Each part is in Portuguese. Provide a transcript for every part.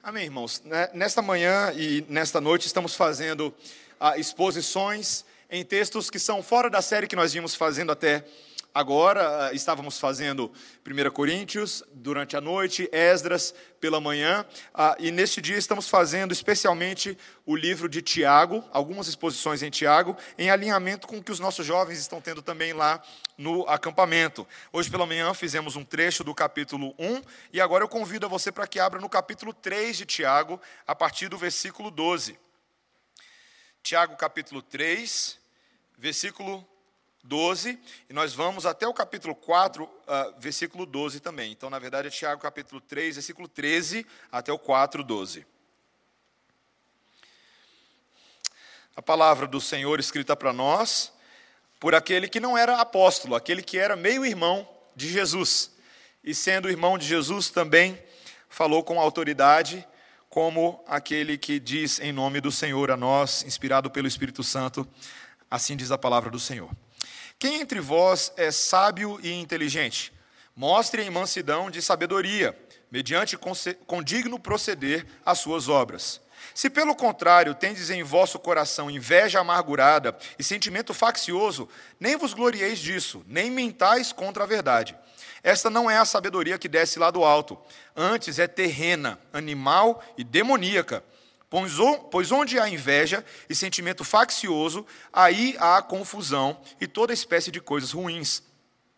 Amém, irmãos. Né, nesta manhã e nesta noite estamos fazendo ah, exposições em textos que são fora da série que nós vimos fazendo até agora. Ah, estávamos fazendo 1 Coríntios durante a noite, Esdras pela manhã, ah, e neste dia estamos fazendo especialmente o livro de Tiago, algumas exposições em Tiago, em alinhamento com o que os nossos jovens estão tendo também lá no acampamento. Hoje pela manhã fizemos um trecho do capítulo 1, e agora eu convido a você para que abra no capítulo 3 de Tiago, a partir do versículo 12. Tiago capítulo 3, versículo 12, e nós vamos até o capítulo 4, uh, versículo 12 também. Então, na verdade, é Tiago capítulo 3, versículo 13 até o 4, 12. A palavra do Senhor escrita para nós por aquele que não era apóstolo, aquele que era meio irmão de Jesus. E sendo irmão de Jesus também falou com autoridade, como aquele que diz em nome do Senhor a nós, inspirado pelo Espírito Santo, assim diz a palavra do Senhor. Quem entre vós é sábio e inteligente? Mostre em mansidão de sabedoria, mediante condigno proceder as suas obras. Se pelo contrário tendes em vosso coração inveja amargurada e sentimento faccioso, nem vos glorieis disso, nem mentais contra a verdade. Esta não é a sabedoria que desce lá do alto, antes é terrena, animal e demoníaca. Pois onde há inveja e sentimento faccioso, aí há confusão e toda espécie de coisas ruins.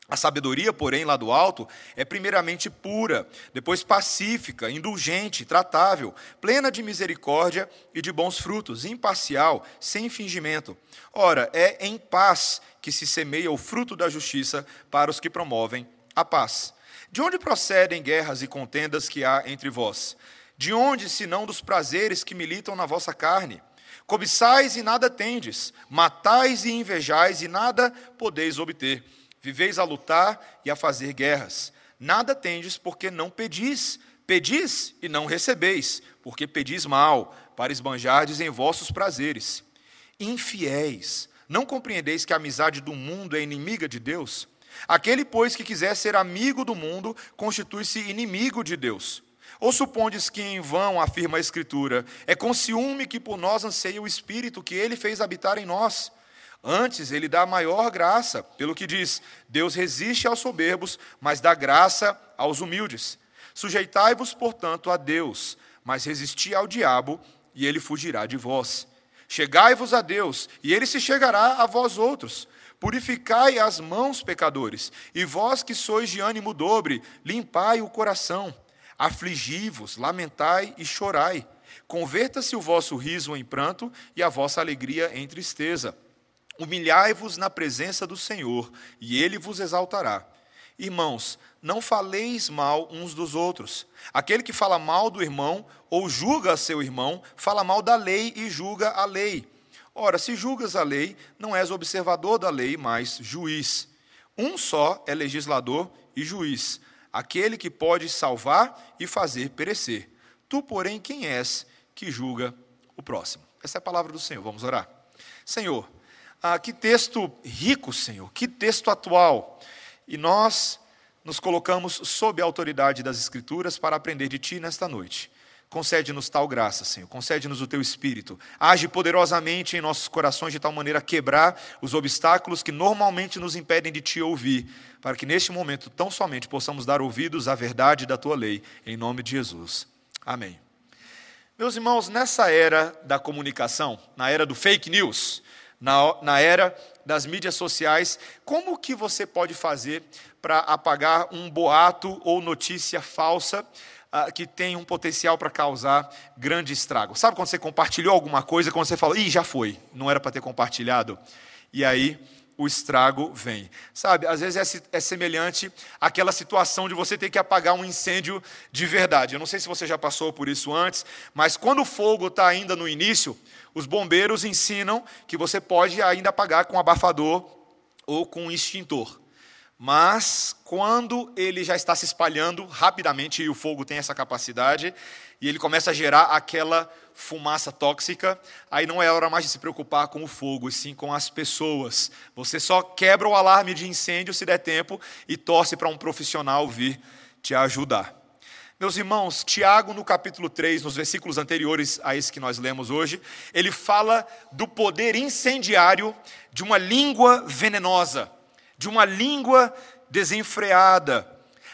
A sabedoria, porém, lá do alto, é primeiramente pura, depois pacífica, indulgente, tratável, plena de misericórdia e de bons frutos, imparcial, sem fingimento. Ora, é em paz que se semeia o fruto da justiça para os que promovem a paz. De onde procedem guerras e contendas que há entre vós? De onde, senão dos prazeres que militam na vossa carne? Cobiçais e nada tendes, matais e invejais e nada podeis obter. Viveis a lutar e a fazer guerras. Nada tendes porque não pedis. Pedis e não recebeis, porque pedis mal, para esbanjardes em vossos prazeres. Infiéis, não compreendeis que a amizade do mundo é inimiga de Deus? Aquele, pois, que quiser ser amigo do mundo, constitui-se inimigo de Deus. Ou supondes que em vão afirma a Escritura, é com ciúme que por nós anseia o Espírito que ele fez habitar em nós? Antes, ele dá maior graça, pelo que diz: Deus resiste aos soberbos, mas dá graça aos humildes. Sujeitai-vos, portanto, a Deus, mas resisti ao diabo, e ele fugirá de vós. Chegai-vos a Deus, e ele se chegará a vós outros. Purificai as mãos, pecadores, e vós que sois de ânimo dobre, limpai o coração. Afligi-vos, lamentai e chorai. Converta-se o vosso riso em pranto e a vossa alegria em tristeza. Humilhai-vos na presença do Senhor, e ele vos exaltará. Irmãos, não faleis mal uns dos outros. Aquele que fala mal do irmão ou julga seu irmão, fala mal da lei e julga a lei. Ora, se julgas a lei, não és observador da lei, mas juiz. Um só é legislador e juiz aquele que pode salvar e fazer perecer. Tu, porém, quem és que julga o próximo? Essa é a palavra do Senhor. Vamos orar. Senhor, ah, que texto rico, Senhor, que texto atual. E nós nos colocamos sob a autoridade das Escrituras para aprender de Ti nesta noite. Concede-nos tal graça, Senhor. Concede-nos o teu espírito. Age poderosamente em nossos corações de tal maneira a quebrar os obstáculos que normalmente nos impedem de te ouvir, para que neste momento tão somente possamos dar ouvidos à verdade da tua lei, em nome de Jesus. Amém. Meus irmãos, nessa era da comunicação, na era do fake news, na, na era das mídias sociais, como que você pode fazer para apagar um boato ou notícia falsa uh, que tem um potencial para causar grande estrago. Sabe quando você compartilhou alguma coisa, quando você fala, ih, já foi, não era para ter compartilhado? E aí o estrago vem. Sabe, às vezes é, é, semelhante àquela situação de você ter que apagar um incêndio de verdade. Eu não sei se você já passou por isso antes, mas quando o fogo está ainda no início, os bombeiros ensinam que você pode ainda apagar com abafador ou com extintor. Mas quando ele já está se espalhando rapidamente, e o fogo tem essa capacidade, e ele começa a gerar aquela fumaça tóxica, aí não é hora mais de se preocupar com o fogo, e sim com as pessoas. Você só quebra o alarme de incêndio se der tempo e torce para um profissional vir te ajudar. Meus irmãos, Tiago, no capítulo 3, nos versículos anteriores a esse que nós lemos hoje, ele fala do poder incendiário de uma língua venenosa, de uma língua desenfreada,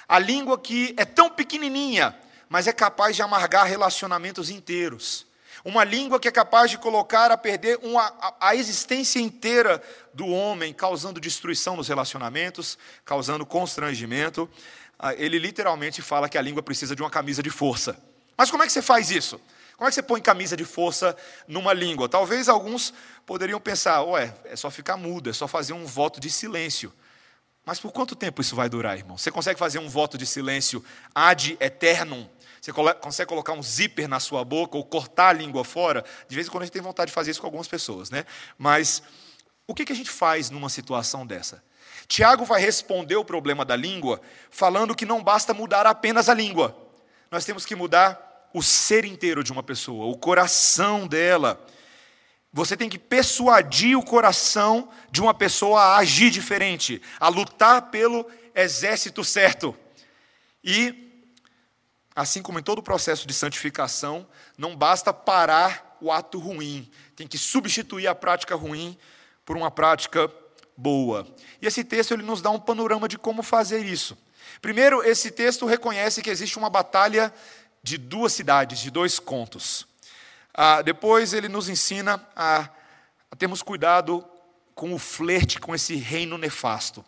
a língua que é tão pequenininha, mas é capaz de amargar relacionamentos inteiros. Uma língua que é capaz de colocar a perder uma, a, a existência inteira do homem, causando destruição nos relacionamentos, causando constrangimento. Ah, ele literalmente fala que a língua precisa de uma camisa de força. Mas como é que você faz isso? Como é que você põe camisa de força numa língua? Talvez alguns poderiam pensar, ué, é só ficar mudo, é só fazer um voto de silêncio. Mas por quanto tempo isso vai durar, irmão? Você consegue fazer um voto de silêncio ad eternum? Você consegue colocar um zíper na sua boca ou cortar a língua fora? De vez em quando a gente tem vontade de fazer isso com algumas pessoas, né? Mas o que a gente faz numa situação dessa? Tiago vai responder o problema da língua falando que não basta mudar apenas a língua. Nós temos que mudar o ser inteiro de uma pessoa, o coração dela. Você tem que persuadir o coração de uma pessoa a agir diferente, a lutar pelo exército certo. E Assim como em todo o processo de santificação, não basta parar o ato ruim, tem que substituir a prática ruim por uma prática boa. E esse texto ele nos dá um panorama de como fazer isso. Primeiro, esse texto reconhece que existe uma batalha de duas cidades, de dois contos. Ah, depois, ele nos ensina a, a termos cuidado com o flerte com esse reino nefasto.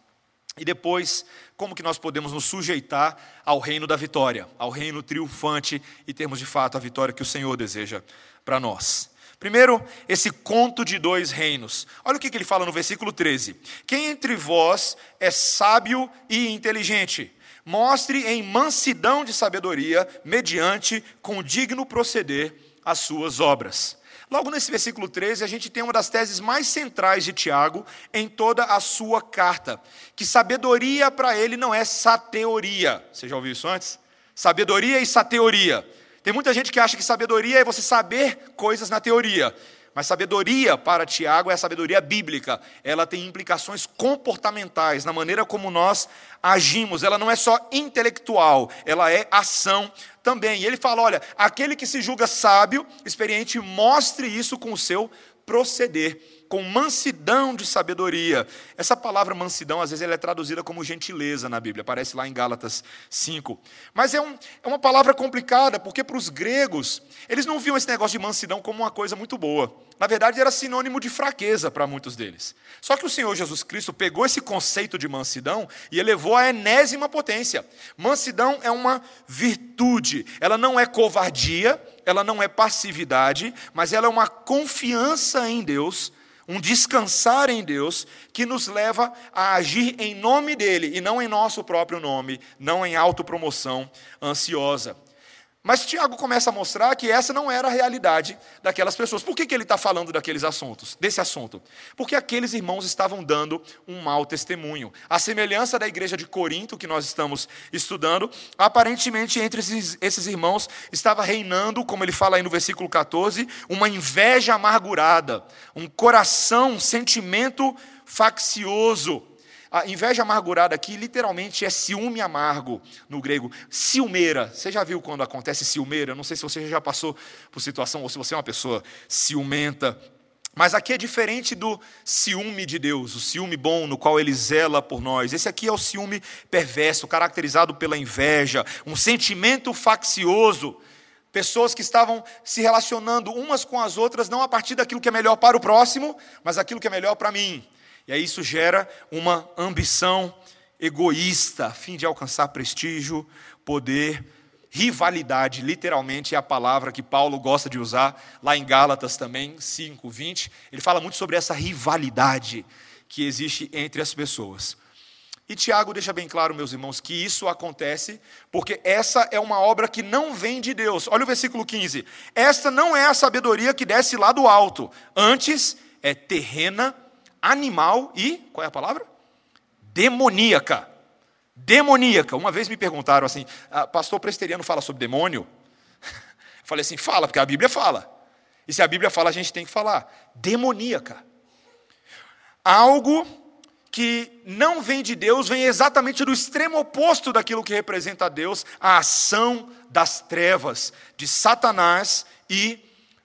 E depois, como que nós podemos nos sujeitar ao reino da vitória, ao reino triunfante e termos de fato a vitória que o Senhor deseja para nós. Primeiro, esse conto de dois reinos. Olha o que ele fala no versículo 13: Quem entre vós é sábio e inteligente? Mostre em mansidão de sabedoria, mediante com digno proceder, as suas obras. Logo nesse versículo 13, a gente tem uma das teses mais centrais de Tiago em toda a sua carta, que sabedoria para ele não é sateoria. Você já ouviu isso antes? Sabedoria e sateoria. Tem muita gente que acha que sabedoria é você saber coisas na teoria. Mas sabedoria para Tiago é a sabedoria bíblica. Ela tem implicações comportamentais na maneira como nós agimos. Ela não é só intelectual, ela é ação também. E ele fala: olha, aquele que se julga sábio, experiente, mostre isso com o seu proceder, com mansidão de sabedoria. Essa palavra mansidão, às vezes, ela é traduzida como gentileza na Bíblia, aparece lá em Gálatas 5. Mas é, um, é uma palavra complicada, porque para os gregos, eles não viam esse negócio de mansidão como uma coisa muito boa. Na verdade, era sinônimo de fraqueza para muitos deles. Só que o Senhor Jesus Cristo pegou esse conceito de mansidão e elevou à enésima potência. Mansidão é uma virtude, ela não é covardia, ela não é passividade, mas ela é uma confiança em Deus, um descansar em Deus, que nos leva a agir em nome dEle e não em nosso próprio nome, não em autopromoção ansiosa. Mas Tiago começa a mostrar que essa não era a realidade daquelas pessoas. Por que, que ele está falando daqueles assuntos, desse assunto? Porque aqueles irmãos estavam dando um mau testemunho. A semelhança da igreja de Corinto, que nós estamos estudando, aparentemente entre esses, esses irmãos estava reinando, como ele fala aí no versículo 14, uma inveja amargurada, um coração, um sentimento faccioso. A inveja amargurada aqui literalmente é ciúme amargo no grego. Ciumeira. Você já viu quando acontece ciumeira? Não sei se você já passou por situação ou se você é uma pessoa ciumenta. Mas aqui é diferente do ciúme de Deus, o ciúme bom no qual ele zela por nós. Esse aqui é o ciúme perverso, caracterizado pela inveja, um sentimento faccioso. Pessoas que estavam se relacionando umas com as outras, não a partir daquilo que é melhor para o próximo, mas aquilo que é melhor para mim. E aí isso gera uma ambição egoísta, a fim de alcançar prestígio, poder, rivalidade, literalmente é a palavra que Paulo gosta de usar, lá em Gálatas também, 5, 20. Ele fala muito sobre essa rivalidade que existe entre as pessoas. E Tiago deixa bem claro, meus irmãos, que isso acontece porque essa é uma obra que não vem de Deus. Olha o versículo 15. Esta não é a sabedoria que desce lá do alto, antes é terrena animal e, qual é a palavra? Demoníaca. Demoníaca. Uma vez me perguntaram assim, ah, pastor presteriano fala sobre demônio? Eu falei assim, fala, porque a Bíblia fala. E se a Bíblia fala, a gente tem que falar. Demoníaca. Algo que não vem de Deus vem exatamente do extremo oposto daquilo que representa Deus, a ação das trevas, de Satanás e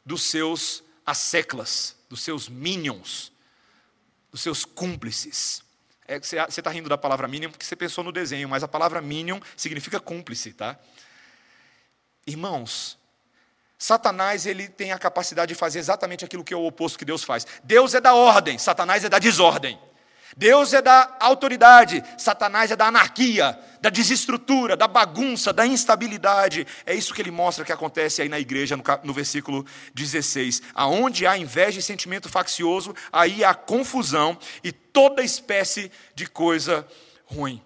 dos seus asseclas, dos seus minions, dos seus cúmplices. É, você está rindo da palavra minion porque você pensou no desenho, mas a palavra minion significa cúmplice, tá? Irmãos, Satanás ele tem a capacidade de fazer exatamente aquilo que é o oposto que Deus faz. Deus é da ordem, Satanás é da desordem. Deus é da autoridade, Satanás é da anarquia, da desestrutura, da bagunça, da instabilidade. É isso que ele mostra que acontece aí na igreja, no, no versículo 16. Aonde há inveja e sentimento faccioso, aí há confusão e toda espécie de coisa ruim.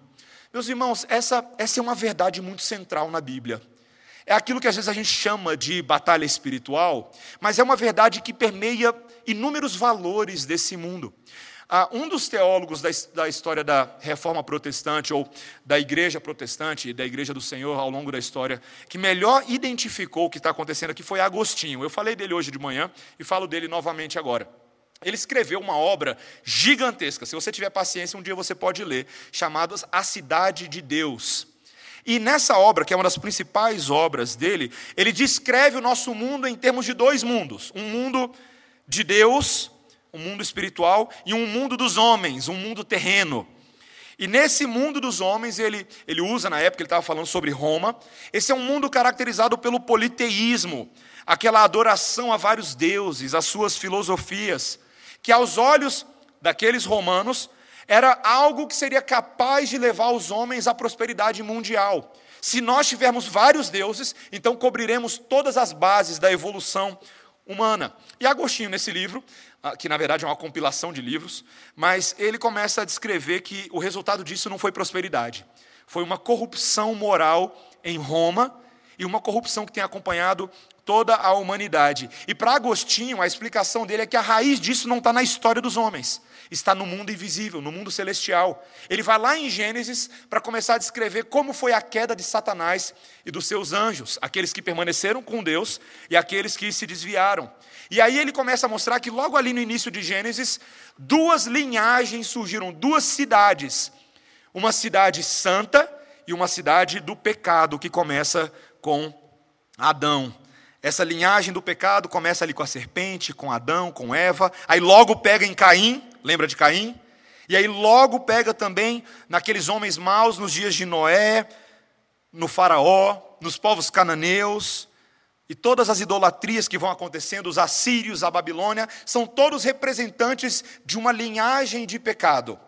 Meus irmãos, essa, essa é uma verdade muito central na Bíblia. É aquilo que às vezes a gente chama de batalha espiritual, mas é uma verdade que permeia inúmeros valores desse mundo. Ah, um dos teólogos da, da, história da reforma protestante, ou da igreja protestante e da igreja do Senhor ao longo da história, que melhor identificou o que está acontecendo aqui foi Agostinho. Eu falei dele hoje de manhã e falo dele novamente agora. Ele escreveu uma obra gigantesca, se você tiver paciência, um dia você pode ler, chamada A Cidade de Deus. E nessa obra, que é uma das principais obras dele, ele descreve o nosso mundo em termos de dois mundos: um mundo de Deus um mundo espiritual e um mundo dos homens, um mundo terreno. E nesse mundo dos homens, ele, ele usa, na época, ele estava falando sobre Roma, esse é um mundo caracterizado pelo politeísmo, aquela adoração a vários deuses, as suas filosofias, que aos olhos daqueles romanos era algo que seria capaz de levar os homens à prosperidade mundial. Se nós tivermos vários deuses, então cobriremos todas as bases da evolução humana. E Agostinho, nesse livro, que na verdade é uma compilação de livros, mas ele começa a descrever que o resultado disso não foi prosperidade, foi uma corrupção moral em Roma e uma corrupção que tem acompanhado toda a humanidade. E para Agostinho, a explicação dele é que a raiz disso não está na história dos homens, está no mundo invisível, no mundo celestial. Ele vai lá em Gênesis para começar a descrever como foi a queda de Satanás e dos seus anjos, aqueles que permaneceram com Deus e aqueles que se desviaram. E aí ele começa a mostrar que logo ali no início de Gênesis, duas linhagens surgiram, duas cidades. Uma cidade santa e uma cidade do pecado, que começa com Adão. Essa linhagem do pecado começa ali com a serpente, com Adão, com Eva, aí logo pega em Caim, lembra de Caim? E aí logo pega também naqueles homens maus nos dias de Noé, no Faraó, nos povos cananeus, e todas as idolatrias que vão acontecendo, os assírios, a Babilônia, são todos representantes de uma linhagem de pecado.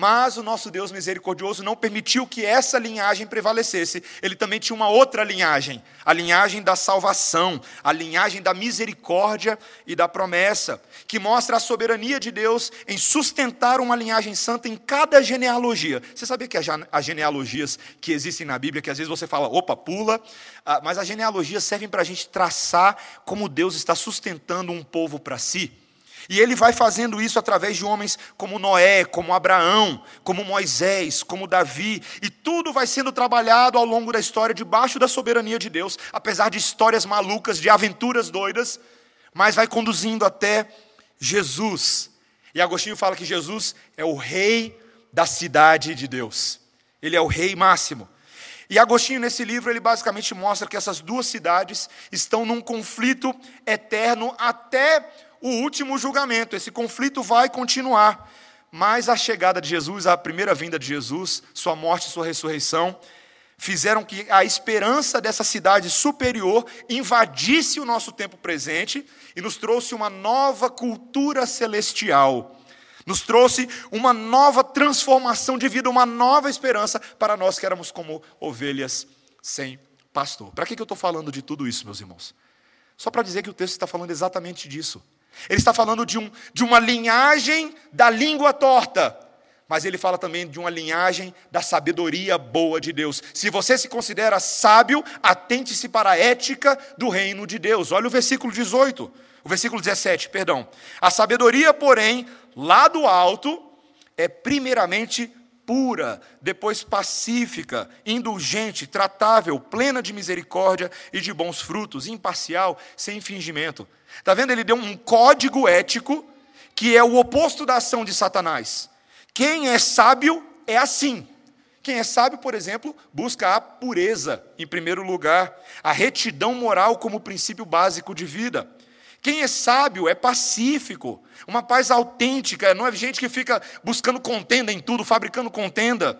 Mas o nosso Deus misericordioso não permitiu que essa linhagem prevalecesse. Ele também tinha uma outra linhagem, a linhagem da salvação, a linhagem da misericórdia e da promessa, que mostra a soberania de Deus em sustentar uma linhagem santa em cada genealogia. Você sabia que as genealogias que existem na Bíblia, que às vezes você fala, opa, pula, ah, mas as genealogias servem para a gente traçar como Deus está sustentando um povo para si. E ele vai fazendo isso através de homens como Noé, como Abraão, como Moisés, como Davi, e tudo vai sendo trabalhado ao longo da história debaixo da soberania de Deus, apesar de histórias malucas, de aventuras doidas, mas vai conduzindo até Jesus. E Agostinho fala que Jesus é o rei da cidade de Deus. Ele é o rei máximo. E Agostinho, nesse livro, ele basicamente mostra que essas duas cidades estão num conflito eterno até o último julgamento. Esse conflito vai continuar. Mas a chegada de Jesus, a primeira vinda de Jesus, sua morte e sua ressurreição, fizeram que a esperança dessa cidade superior invadisse o nosso tempo presente e nos trouxe uma nova cultura celestial. Nos trouxe uma nova transformação de vida, uma nova esperança para nós que éramos como ovelhas sem pastor. Para que eu estou falando de tudo isso, meus irmãos? Só para dizer que o texto está falando exatamente disso. Ele está falando de, um, de uma linhagem da língua torta, mas ele fala também de uma linhagem da sabedoria boa de Deus. Se você se considera sábio, atente-se para a ética do reino de Deus. Olha o versículo 18, o versículo 17, perdão. A sabedoria, porém, lá do alto, é primeiramente pura, depois pacífica, indulgente, tratável, plena de misericórdia e de bons frutos, imparcial, sem fingimento. Está vendo? Ele deu um código ético que é o oposto da ação de Satanás, Quem é sábio é assim. Quem é sábio, por exemplo, busca a pureza em primeiro lugar, a retidão moral como princípio básico de vida. Quem é sábio é pacífico, uma paz autêntica, não é gente que fica buscando contenda em tudo, fabricando contenda.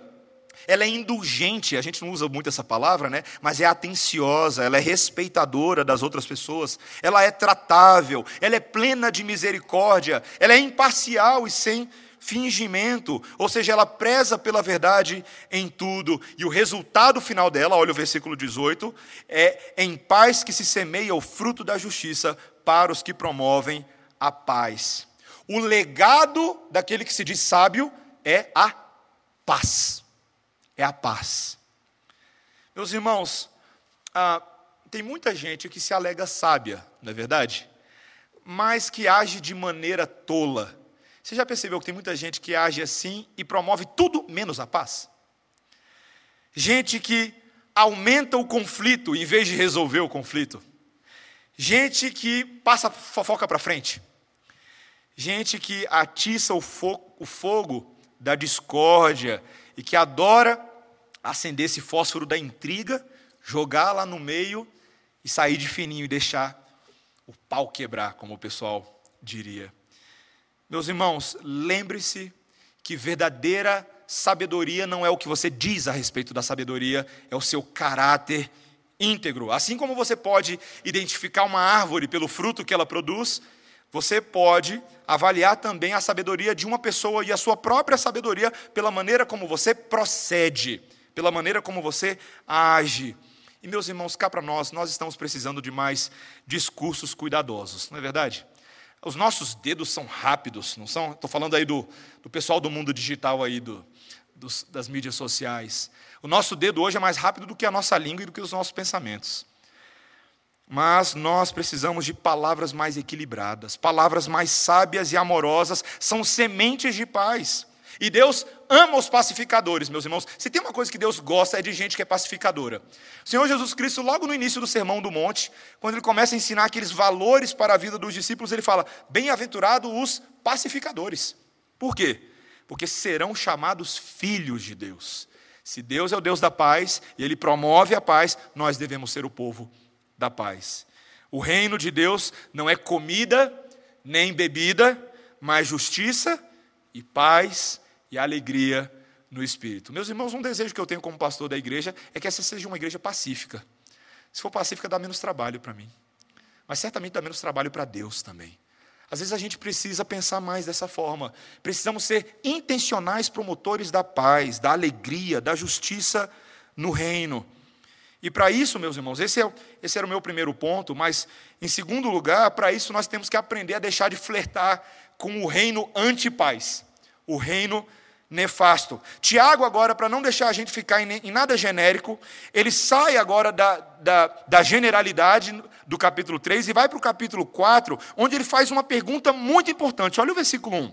Ela é indulgente, a gente não usa muito essa palavra, né? Mas é atenciosa, ela é respeitadora das outras pessoas, ela é tratável, ela é plena de misericórdia, ela é imparcial e sem fingimento, ou seja, ela preza pela verdade em tudo, e o resultado final dela, olha o versículo 18, é em paz que se semeia o fruto da justiça para os que promovem a paz. O legado daquele que se diz sábio é a paz. É a paz. Meus irmãos, ah, tem muita gente que se alega sábia, não é verdade? Mas que age de maneira tola. Você já percebeu que tem muita gente que age assim e promove tudo menos a paz? Gente que aumenta o conflito em vez de resolver o conflito. Gente que passa fofoca para frente. Gente que atiça o fogo, o fogo da discórdia e que adora acender esse fósforo da intriga, jogar lá no meio e sair de fininho e deixar o pau quebrar, como o pessoal diria. Meus irmãos, lembre-se que verdadeira sabedoria não é o que você diz a respeito da sabedoria, é o seu caráter íntegro. Assim como você pode identificar uma árvore pelo fruto que ela produz, você pode avaliar também a sabedoria de uma pessoa e a sua própria sabedoria pela maneira como você procede, pela maneira como você age. E meus irmãos, cá para nós, nós estamos precisando de mais discursos cuidadosos, não é verdade? Os nossos dedos são rápidos, não são? Estou falando aí do, do pessoal do mundo digital aí, do, dos, das mídias sociais. O nosso dedo hoje é mais rápido do que a nossa língua e do que os nossos pensamentos. Mas nós precisamos de palavras mais equilibradas, palavras mais sábias e amorosas, são sementes de paz. E Deus ama os pacificadores, meus irmãos. Se tem uma coisa que Deus gosta é de gente que é pacificadora. O Senhor Jesus Cristo, logo no início do Sermão do Monte, quando ele começa a ensinar aqueles valores para a vida dos discípulos, ele fala: Bem-aventurados os pacificadores. Por quê? Porque serão chamados filhos de Deus. Se Deus é o Deus da paz e ele promove a paz, nós devemos ser o povo da paz. O reino de Deus não é comida nem bebida, mas justiça e paz e alegria no espírito. Meus irmãos, um desejo que eu tenho como pastor da igreja é que essa seja uma igreja pacífica. Se for pacífica, dá menos trabalho para mim. Mas certamente dá menos trabalho para Deus também. Às vezes a gente precisa pensar mais dessa forma. Precisamos ser intencionais promotores da paz, da alegria, da justiça no reino. E para isso, meus irmãos, esse, é, esse era o meu primeiro ponto, mas, em segundo lugar, para isso nós temos que aprender a deixar de flertar com o reino anti-paz, o reino nefasto. Tiago, agora, para não deixar a gente ficar em, em nada genérico, ele sai agora da, da, da generalidade do capítulo 3 e vai para o capítulo 4, onde ele faz uma pergunta muito importante. Olha o versículo 1.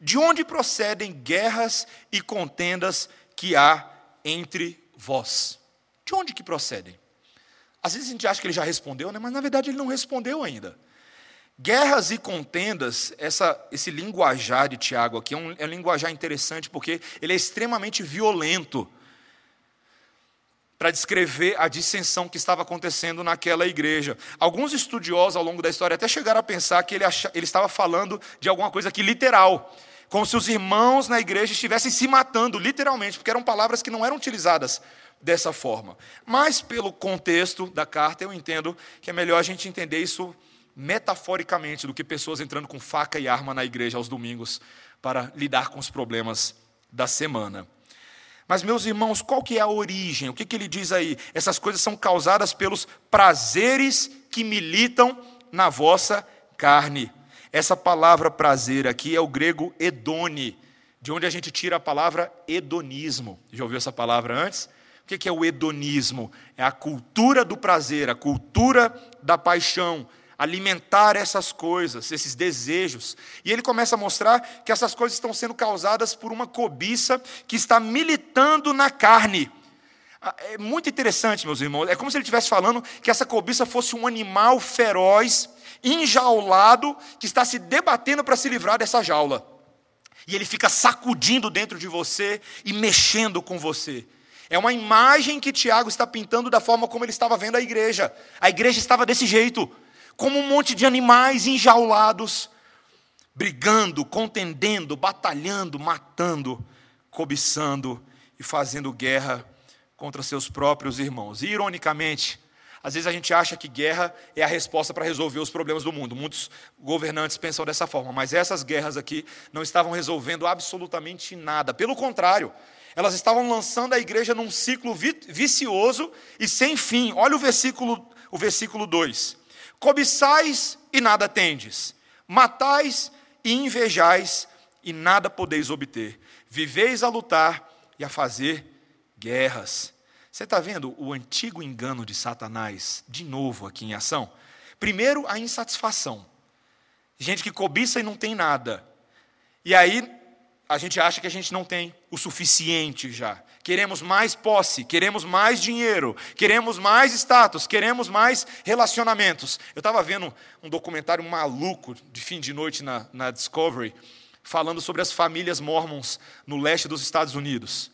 De onde procedem guerras e contendas que há entre vós? De onde que procedem? Às vezes a gente acha que ele já respondeu, né? mas na verdade ele não respondeu ainda. Guerras e contendas, essa, esse linguajar de Tiago aqui é um, é um linguajar interessante porque ele é extremamente violento para descrever a dissensão que estava acontecendo naquela igreja. Alguns estudiosos ao longo da história até chegaram a pensar que ele, ele estava falando de alguma coisa aqui literal, como se os irmãos na igreja estivessem se matando, literalmente, porque eram palavras que não eram utilizadas dessa forma. Mas, pelo contexto da carta, eu entendo que é melhor a gente entender isso metaforicamente do que pessoas entrando com faca e arma na igreja aos domingos para lidar com os problemas da semana. Mas, meus irmãos, qual que é a origem? O que, que ele diz aí? Essas coisas são causadas pelos prazeres que militam na vossa carne. Essa palavra prazer aqui é o grego edone, de onde a gente tira a palavra hedonismo. Já ouviu essa palavra antes? O que é o hedonismo? É a cultura do prazer, a cultura da paixão, alimentar essas coisas, esses desejos. E ele começa a mostrar que essas coisas estão sendo causadas por uma cobiça que está militando na carne. Ah, é muito interessante, meus irmãos. É como se ele estivesse falando que essa cobiça fosse um animal feroz, enjaulado, que está se debatendo para se livrar dessa jaula. e ele fica sacudindo dentro de você e mexendo com você. É uma imagem que Tiago está pintando da forma como ele estava vendo a igreja. A igreja estava desse jeito, como um monte de animais enjaulados, brigando, contendendo, batalhando, matando, cobiçando e fazendo guerra contra seus próprios irmãos. E, ironicamente, às vezes a gente acha que guerra é a resposta para resolver os problemas do mundo. Muitos governantes pensam dessa forma, mas essas guerras aqui não estavam resolvendo absolutamente nada. Pelo contrário, elas estavam lançando a igreja num ciclo vicioso e sem fim. Olha o versículo, o versículo 2. Cobiçais e nada tendes, matais e invejais e nada podeis obter. Viveis a lutar e a fazer guerras. Você está vendo o antigo engano de Satanás, de novo aqui em ação? Primeiro, a insatisfação. Gente que cobiça e não tem nada. E aí, a gente acha que a gente não tem o suficiente já. Queremos mais posse, queremos mais dinheiro, queremos mais status, queremos mais relacionamentos. Eu estava vendo um documentário maluco de fim de noite na, na Discovery, falando sobre as famílias mormons no leste dos Estados Unidos.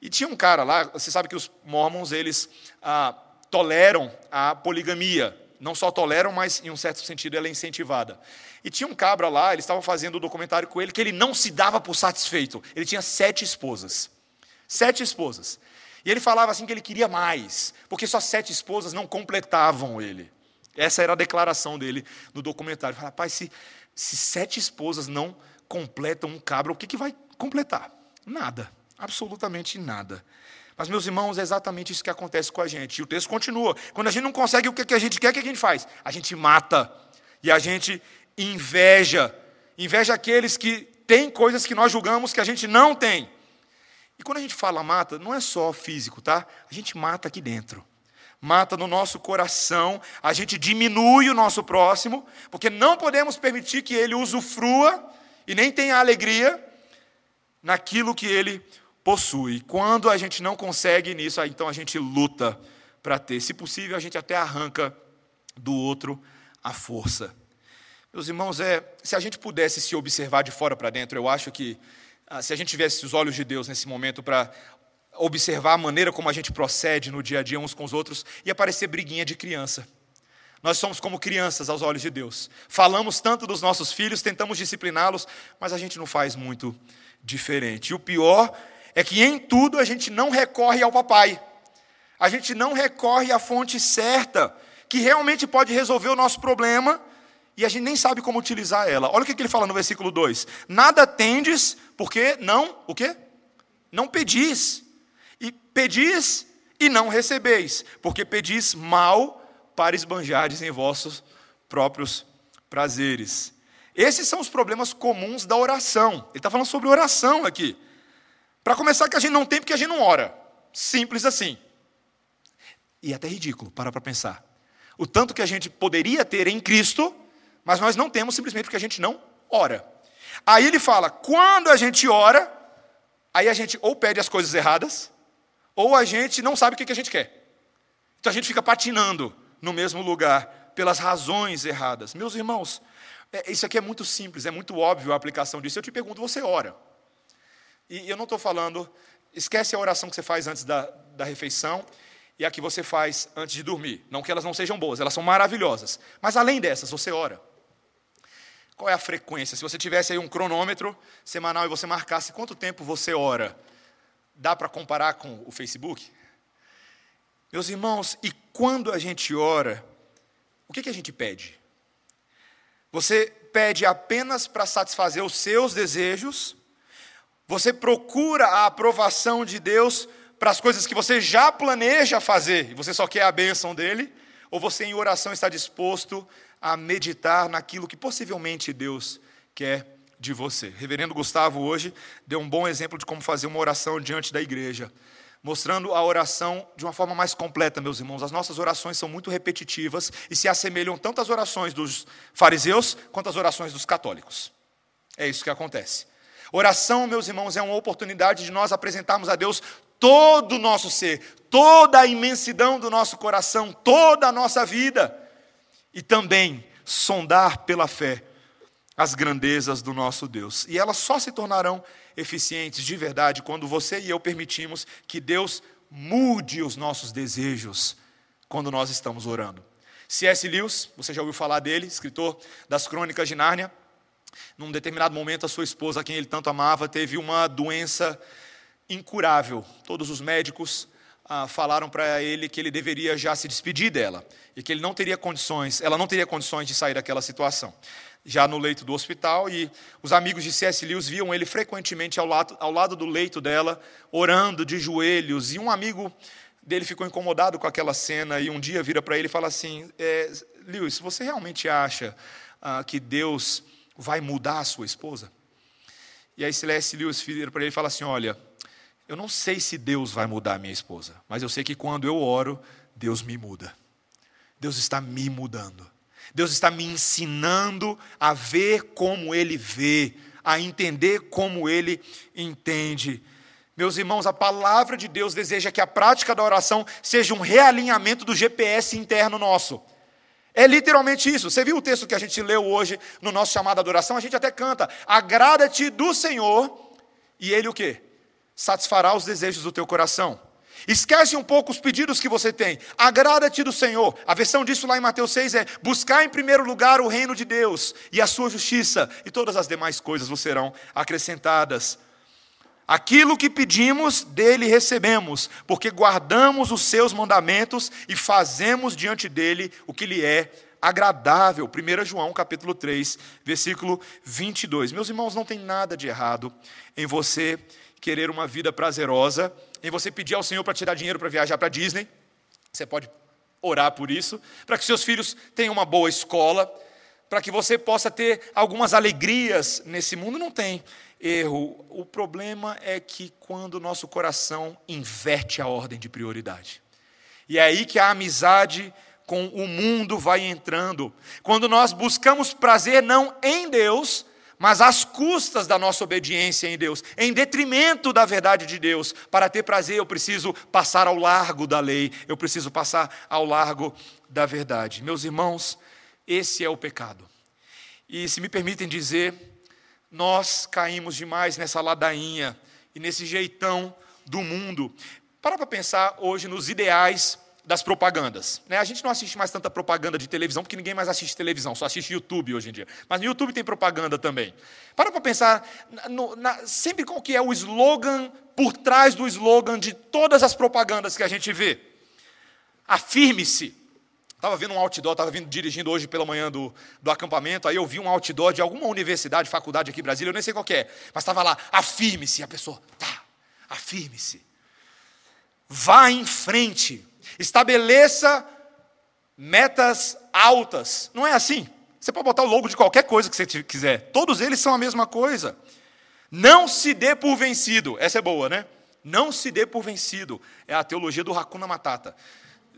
E tinha um cara lá, você sabe que os mormons, eles ah, toleram a poligamia. Não só toleram, mas em um certo sentido ela é incentivada. E tinha um cabra lá, eles estavam fazendo o um documentário com ele, que ele não se dava por satisfeito. Ele tinha sete esposas. Sete esposas. E ele falava assim que ele queria mais, porque só sete esposas não completavam ele. Essa era a declaração dele no documentário. Ele falava, rapaz, se, se sete esposas não completam um cabra, o que, que vai completar? Nada. Absolutamente nada. Mas, meus irmãos, é exatamente isso que acontece com a gente. E o texto continua. Quando a gente não consegue o que a gente quer, o que a gente faz? A gente mata. E a gente inveja. Inveja aqueles que têm coisas que nós julgamos que a gente não tem. E quando a gente fala mata, não é só físico, tá? A gente mata aqui dentro. Mata no nosso coração, a gente diminui o nosso próximo, porque não podemos permitir que ele usufrua e nem tenha alegria naquilo que ele possui. Quando a gente não consegue nisso, então a gente luta para ter. Se possível, a gente até arranca do outro a força. Meus irmãos, é, se a gente pudesse se observar de fora para dentro, eu acho que ah, se a gente tivesse os olhos de Deus nesse momento para observar a maneira como a gente procede no dia a dia uns com os outros, ia parecer briguinha de criança. Nós somos como crianças aos olhos de Deus. Falamos tanto dos nossos filhos, tentamos discipliná-los, mas a gente não faz muito diferente. E o pior é que em tudo a gente não recorre ao papai. A gente não recorre à fonte certa, que realmente pode resolver o nosso problema, e a gente nem sabe como utilizar ela. Olha o que ele fala no versículo 2: Nada tendes, porque não, o quê? Não pedis. E pedis e não recebeis, porque pedis mal para esbanjardes em vossos próprios prazeres. Esses são os problemas comuns da oração. Ele está falando sobre oração aqui. Para começar, que a gente não tem porque a gente não ora. Simples assim. E é até ridículo, para para pensar. O tanto que a gente poderia ter em Cristo, mas nós não temos simplesmente porque a gente não ora. Aí ele fala: quando a gente ora, aí a gente ou pede as coisas erradas, ou a gente não sabe o que a gente quer. Então a gente fica patinando no mesmo lugar, pelas razões erradas. Meus irmãos, é, isso aqui é muito simples, é muito óbvio a aplicação disso. Eu te pergunto: você ora? E eu não estou falando, esquece a oração que você faz antes da, da refeição e a que você faz antes de dormir. Não que elas não sejam boas, elas são maravilhosas. Mas além dessas, você ora. Qual é a frequência? Se você tivesse aí um cronômetro semanal e você marcasse quanto tempo você ora, dá para comparar com o Facebook? Meus irmãos, e quando a gente ora, o que, que a gente pede? Você pede apenas para satisfazer os seus desejos? Você procura a aprovação de Deus para as coisas que você já planeja fazer e você só quer a bênção dele? Ou você, em oração, está disposto a meditar naquilo que possivelmente Deus quer de você. Reverendo Gustavo hoje deu um bom exemplo de como fazer uma oração diante da igreja, mostrando a oração de uma forma mais completa, meus irmãos. As nossas orações são muito repetitivas e se assemelham tanto às orações dos fariseus quanto às orações dos católicos. É isso que acontece. Oração, meus irmãos, é uma oportunidade de nós apresentarmos a Deus todo o nosso ser, toda a imensidão do nosso coração, toda a nossa vida e também sondar pela fé as grandezas do nosso Deus. E elas só se tornarão eficientes de verdade quando você e eu permitimos que Deus mude os nossos desejos quando nós estamos orando. C.S. Lewis, você já ouviu falar dele, escritor das Crônicas de Nárnia. Num determinado momento, a sua esposa, a quem ele tanto amava, teve uma doença incurável. Todos os médicos ah, falaram para ele que ele deveria já se despedir dela e que ele não teria condições, ela não teria condições de sair daquela situação. Já no leito do hospital, e os amigos de C.S. Lewis viam ele frequentemente ao lado, ao lado do leito dela, orando de joelhos, e um amigo dele ficou incomodado com aquela cena e um dia vira para ele e fala assim: é, Lewis, você realmente acha ah, que Deus vai mudar a sua esposa? E aí C.S. Lewis vira para ele e fala assim: Olha, eu não sei se Deus vai mudar a minha esposa, mas eu sei que quando eu oro, Deus me muda. Deus está me mudando. Deus está me ensinando a ver como Ele vê, a entender como Ele entende. Meus irmãos, a palavra de Deus deseja que a prática da oração seja um realinhamento do GPS interno nosso. É literalmente isso. Você viu o texto que a gente leu hoje no nosso chamado adoração? A gente até canta: Agrada-te do Senhor, e Ele o quê? Satisfará os desejos do teu coração. Esquece um pouco os pedidos que você tem. Agrada-te do Senhor. A versão disso lá em Mateus 6 é: buscar em primeiro lugar o reino de Deus e a sua justiça, e todas as demais coisas vos serão acrescentadas. Aquilo que pedimos, dele recebemos, porque guardamos os seus mandamentos e fazemos diante dele o que lhe é agradável. 1 João capítulo 3, versículo 22. Meus irmãos, não tem nada de errado em você querer uma vida prazerosa, em você pedir ao Senhor para tirar dinheiro para viajar para Disney. Você pode orar por isso, para que seus filhos tenham uma boa escola, para que você possa ter algumas alegrias nesse mundo. Não tem erro. O problema é que quando o nosso coração inverte a ordem de prioridade. E é aí que a amizade com o mundo vai entrando. Quando nós buscamos prazer não em Deus, mas às custas da nossa obediência em Deus, em detrimento da verdade de Deus. Para ter prazer, eu preciso passar ao largo da lei, eu preciso passar ao largo da verdade. Meus irmãos, esse é o pecado. E se me permitem dizer, nós caímos demais nessa ladainha e nesse jeitão do mundo. Para para pensar hoje nos ideais das propagandas. Né? A gente não assiste mais tanta propaganda de televisão, porque ninguém mais assiste televisão, só assiste YouTube hoje em dia. Mas no YouTube tem propaganda também. Para para pensar no, na, sempre qual que é o slogan por trás do slogan de todas as propagandas que a gente vê. Afirme-se. Estava vendo um outdoor, estava vindo dirigindo hoje pela manhã do, do acampamento, aí eu vi um outdoor de alguma universidade, faculdade aqui em Brasília, eu nem sei qual é, mas estava lá, afirme-se, a pessoa, tá, afirme-se. Vá em frente, estabeleça metas altas. Não é assim? Você pode botar o logo de qualquer coisa que você quiser, todos eles são a mesma coisa. Não se dê por vencido, essa é boa, né? Não se dê por vencido, é a teologia do Hakuna Matata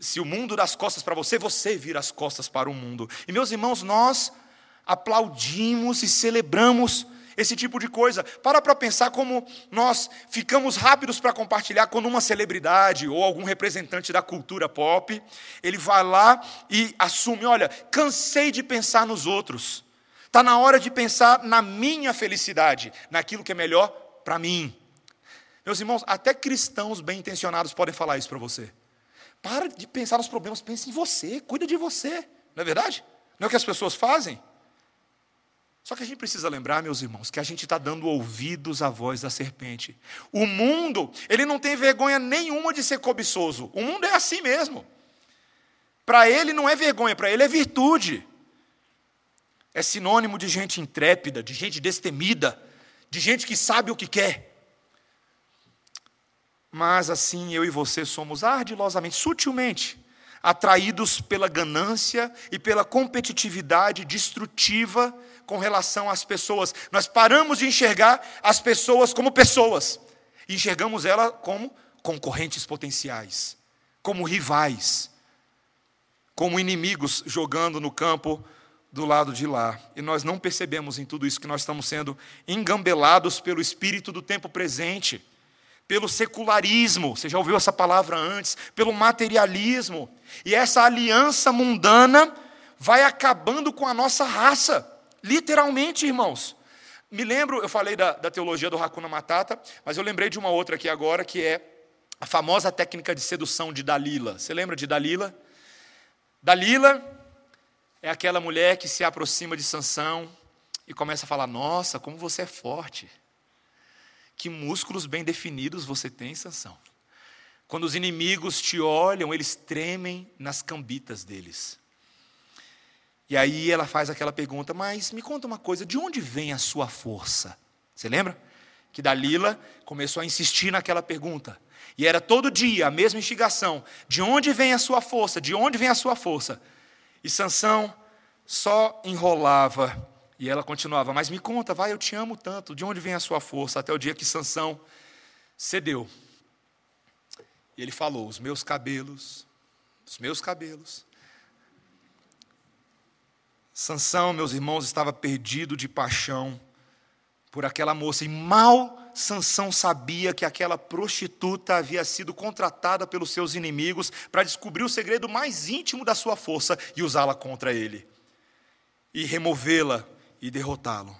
se o mundo dá as costas para você, você vira as costas para o mundo. E meus irmãos, nós aplaudimos e celebramos esse tipo de coisa. Para para pensar como nós ficamos rápidos para compartilhar quando uma celebridade ou algum representante da cultura pop, ele vai lá e assume, olha, cansei de pensar nos outros. Está na hora de pensar na minha felicidade, naquilo que é melhor para mim. Meus irmãos, até cristãos bem intencionados podem falar isso para você. Para de pensar nos problemas, pense em você, cuida de você. Não é verdade? Não é o que as pessoas fazem? Só que a gente precisa lembrar, meus irmãos, que a gente está dando ouvidos à voz da serpente. O mundo, ele não tem vergonha nenhuma de ser cobiçoso. O mundo é assim mesmo. Para ele não é vergonha, para ele é virtude. É sinônimo de gente intrépida, de gente destemida, de gente que sabe o que quer. Mas assim eu e você somos ardilosamente, sutilmente, atraídos pela ganância e pela competitividade destrutiva com relação às pessoas. Nós paramos de enxergar as pessoas como pessoas enxergamos elas como concorrentes potenciais, como rivais, como inimigos jogando no campo do lado de lá. E nós não percebemos em tudo isso que nós estamos sendo engambelados pelo espírito do tempo presente pelo secularismo, você já ouviu essa palavra antes, pelo materialismo. E essa aliança mundana vai acabando com a nossa raça. Literalmente, irmãos. Me lembro, eu falei da, da teologia do Hakuna Matata, mas eu lembrei de uma outra aqui agora, que é a famosa técnica de sedução de Dalila. Você lembra de Dalila? Dalila é aquela mulher que se aproxima de Sansão e começa a falar: Nossa, como você é forte. Que músculos bem definidos você tem, Sansão. Quando os inimigos te olham, eles tremem nas cambitas deles. E aí ela faz aquela pergunta: Mas me conta uma coisa, de onde vem a sua força? Você lembra? Que Dalila começou a insistir naquela pergunta. E era todo dia a mesma instigação: de onde vem a sua força? De onde vem a sua força? E Sansão só enrolava e ela continuava: Mas me conta, vai, eu te amo tanto. De onde vem a sua força? Até o dia que Sansão cedeu. E ele falou: Os meus cabelos, os meus cabelos Sansão, meus irmãos, estava perdido de paixão por aquela moça e mal Sansão sabia que aquela prostituta havia sido contratada pelos seus inimigos para descobrir o segredo mais íntimo da sua força e usá-la contra ele e removê-la e derrotá-lo.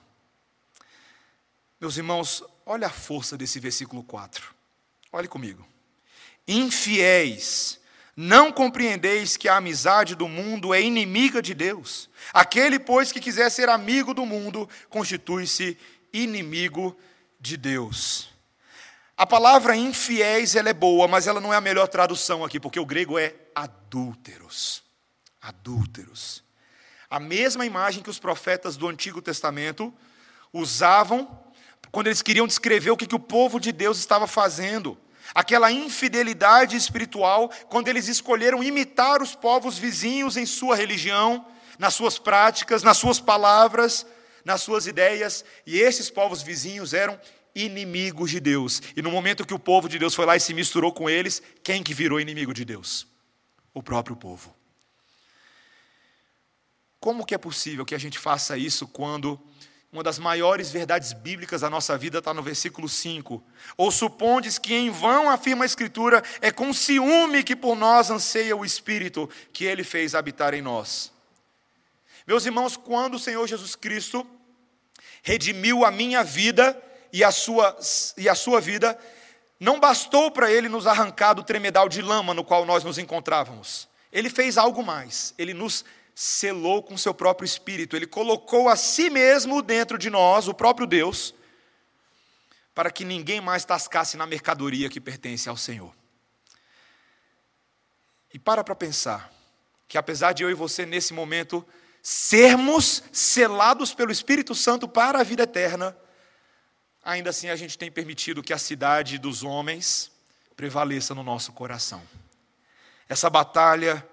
Meus irmãos, olha a força desse versículo 4. Olhe comigo. Infiéis não compreendeis que a amizade do mundo é inimiga de Deus? Aquele, pois, que quiser ser amigo do mundo, constitui-se inimigo de Deus. A palavra infiéis ela é boa, mas ela não é a melhor tradução aqui, porque o grego é adúlteros. Adúlteros. A mesma imagem que os profetas do Antigo Testamento usavam quando eles queriam descrever o que, que o povo de Deus estava fazendo aquela infidelidade espiritual, quando eles escolheram imitar os povos vizinhos em sua religião, nas suas práticas, nas suas palavras, nas suas ideias, e esses povos vizinhos eram inimigos de Deus. E no momento que o povo de Deus foi lá e se misturou com eles, quem que virou inimigo de Deus? O próprio povo. Como que é possível que a gente faça isso quando uma das maiores verdades bíblicas da nossa vida está no versículo 5. Ou supondes que em vão afirma a Escritura, é com ciúme que por nós anseia o Espírito que ele fez habitar em nós. Meus irmãos, quando o Senhor Jesus Cristo redimiu a minha vida e a sua, e a sua vida, não bastou para ele nos arrancar do tremedal de lama no qual nós nos encontrávamos. Ele fez algo mais, ele nos selou com seu próprio espírito, ele colocou a si mesmo dentro de nós, o próprio Deus, para que ninguém mais tascasse na mercadoria que pertence ao Senhor. E para para pensar que apesar de eu e você nesse momento sermos selados pelo Espírito Santo para a vida eterna, ainda assim a gente tem permitido que a cidade dos homens prevaleça no nosso coração. Essa batalha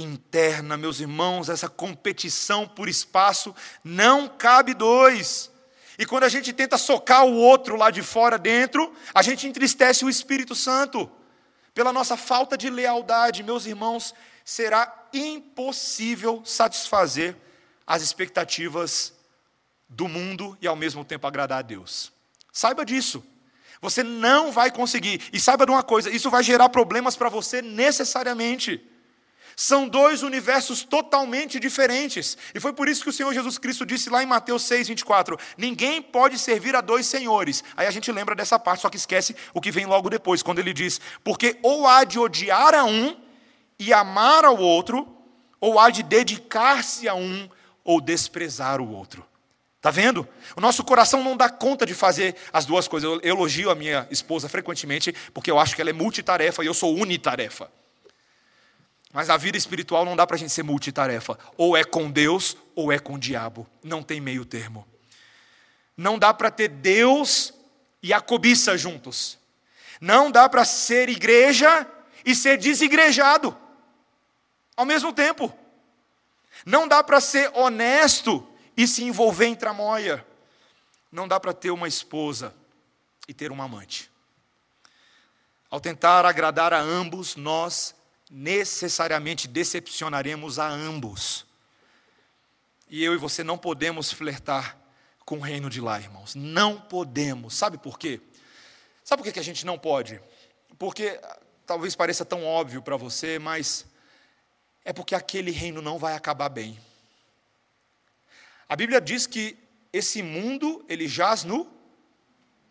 interna, meus irmãos, essa competição por espaço, não cabe dois. E quando a gente tenta socar o outro lá de fora dentro, a gente entristece o Espírito Santo. Pela nossa falta de lealdade, meus irmãos, será impossível satisfazer as expectativas do mundo e ao mesmo tempo agradar a Deus. Saiba disso. Você não vai conseguir. E saiba de uma coisa: isso vai gerar problemas para você necessariamente. São dois universos totalmente diferentes. E foi por isso que o Senhor Jesus Cristo disse lá em Mateus 6, 24: Ninguém pode servir a dois senhores. Aí a gente lembra dessa parte, só que esquece o que vem logo depois, quando ele diz: Porque ou há de odiar a um e amar ao outro, ou há de dedicar-se a um ou desprezar o outro. Está vendo? O nosso coração não dá conta de fazer as duas coisas. Eu elogio a minha esposa frequentemente, porque eu acho que ela é multitarefa e eu sou unitarefa. Mas a vida espiritual não dá para a gente ser multitarefa. Ou é com Deus, ou é com o diabo. Não tem meio termo. Não dá para ter Deus e a cobiça juntos. Não dá para ser igreja e ser desigrejado ao mesmo tempo. Não dá para ser honesto e se envolver em tramóia. Não dá para ter uma esposa e ter uma amante. Ao tentar agradar a ambos, nós necessariamente decepcionaremos a ambos. E eu e você não podemos flertar com o reino de lá, irmãos. Não podemos. Sabe por quê? Sabe por que a gente não pode? Porque talvez pareça tão óbvio para você, mas é porque aquele reino não vai acabar bem. A Bíblia diz que esse mundo, ele jaz no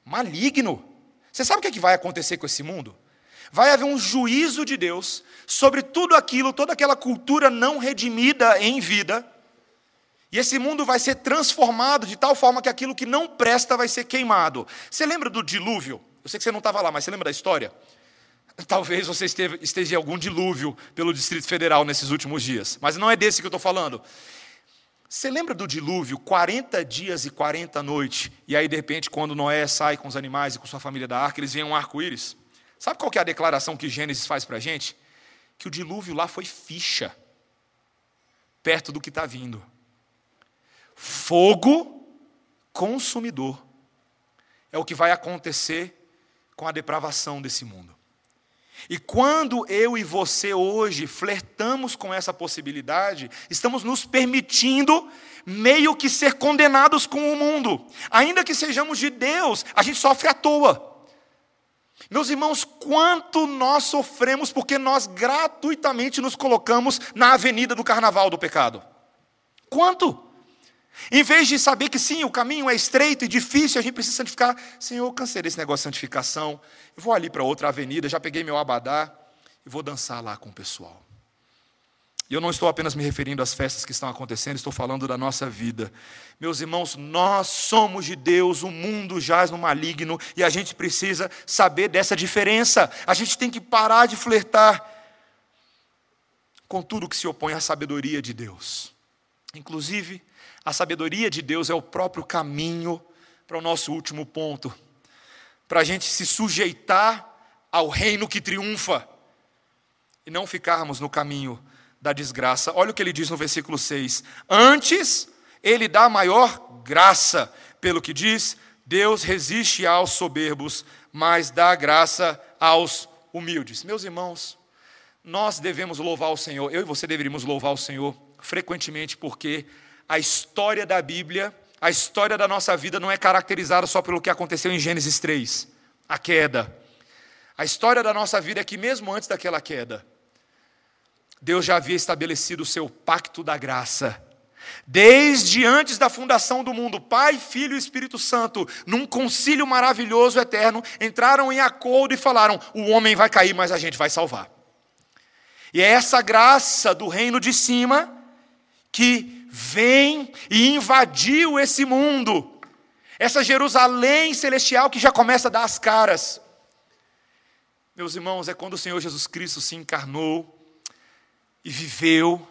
maligno. Você sabe o que, é que vai acontecer com esse mundo? Vai haver um juízo de Deus sobre tudo aquilo, toda aquela cultura não redimida em vida. E esse mundo vai ser transformado de tal forma que aquilo que não presta vai ser queimado. Você lembra do dilúvio? Eu sei que você não estava lá, mas você lembra da história? Talvez você esteja em algum dilúvio pelo Distrito Federal nesses últimos dias, mas não é desse que eu estou falando. Você lembra do dilúvio, 40 dias e 40 noites, e aí de repente, quando Noé sai com os animais e com sua família da arca, eles veem um arco-íris? Sabe qual é a declaração que Gênesis faz para a gente? Que o dilúvio lá foi ficha, perto do que está vindo. Fogo consumidor. É o que vai acontecer com a depravação desse mundo. E quando eu e você hoje flertamos com essa possibilidade, estamos nos permitindo meio que ser condenados com o mundo. Ainda que sejamos de Deus, a gente sofre à toa. Meus irmãos, quanto nós sofremos porque nós gratuitamente nos colocamos na avenida do carnaval do pecado. Quanto? Em vez de saber que sim, o caminho é estreito e difícil, a gente precisa santificar. Senhor, eu cansei desse negócio de santificação. Eu vou ali para outra avenida, já peguei meu abadá e vou dançar lá com o pessoal. E eu não estou apenas me referindo às festas que estão acontecendo, estou falando da nossa vida. Meus irmãos, nós somos de Deus, o mundo jaz no maligno e a gente precisa saber dessa diferença. A gente tem que parar de flertar com tudo que se opõe à sabedoria de Deus. Inclusive, a sabedoria de Deus é o próprio caminho para o nosso último ponto, para a gente se sujeitar ao reino que triunfa e não ficarmos no caminho da desgraça. Olha o que ele diz no versículo 6. Antes, ele dá maior graça, pelo que diz: Deus resiste aos soberbos, mas dá graça aos humildes. Meus irmãos, nós devemos louvar o Senhor, eu e você deveríamos louvar o Senhor frequentemente, porque a história da Bíblia, a história da nossa vida não é caracterizada só pelo que aconteceu em Gênesis 3, a queda. A história da nossa vida é que, mesmo antes daquela queda, Deus já havia estabelecido o seu pacto da graça. Desde antes da fundação do mundo, Pai, Filho e Espírito Santo, num concílio maravilhoso eterno, entraram em acordo e falaram: o homem vai cair, mas a gente vai salvar. E é essa graça do reino de cima que vem e invadiu esse mundo, essa Jerusalém celestial que já começa a dar as caras. Meus irmãos, é quando o Senhor Jesus Cristo se encarnou e viveu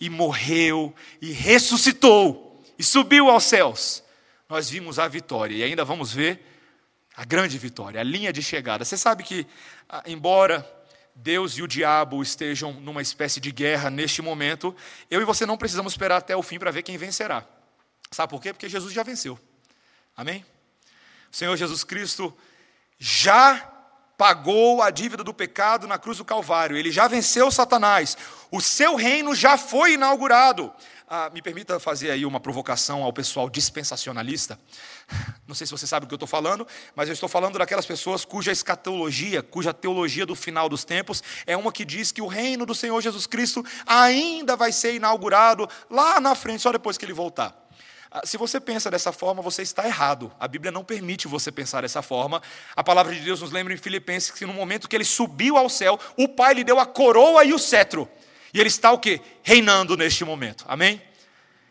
e morreu e ressuscitou e subiu aos céus. Nós vimos a vitória e ainda vamos ver a grande vitória, a linha de chegada. Você sabe que, ah, embora Deus e o diabo estejam numa espécie de guerra neste momento, eu e você não precisamos esperar até o fim para ver quem vencerá. Sabe por quê? Porque Jesus já venceu. Amém? O Senhor Jesus Cristo já pagou a dívida do pecado na cruz do Calvário, ele já venceu Satanás, o seu reino já foi inaugurado. Ah, me permita fazer aí uma provocação ao pessoal dispensacionalista. Não sei se você sabe o que eu estou falando, mas eu estou falando daquelas pessoas cuja escatologia, cuja teologia do final dos tempos é uma que diz que o reino do Senhor Jesus Cristo ainda vai ser inaugurado lá na frente, só depois que ele voltar. Ah, se você pensa dessa forma, você está errado. A Bíblia não permite você pensar dessa forma. A palavra de Deus nos lembra em Filipenses que no momento que ele subiu ao céu, o Pai lhe deu a coroa e o cetro. E ele está o quê? Reinando neste momento. Amém?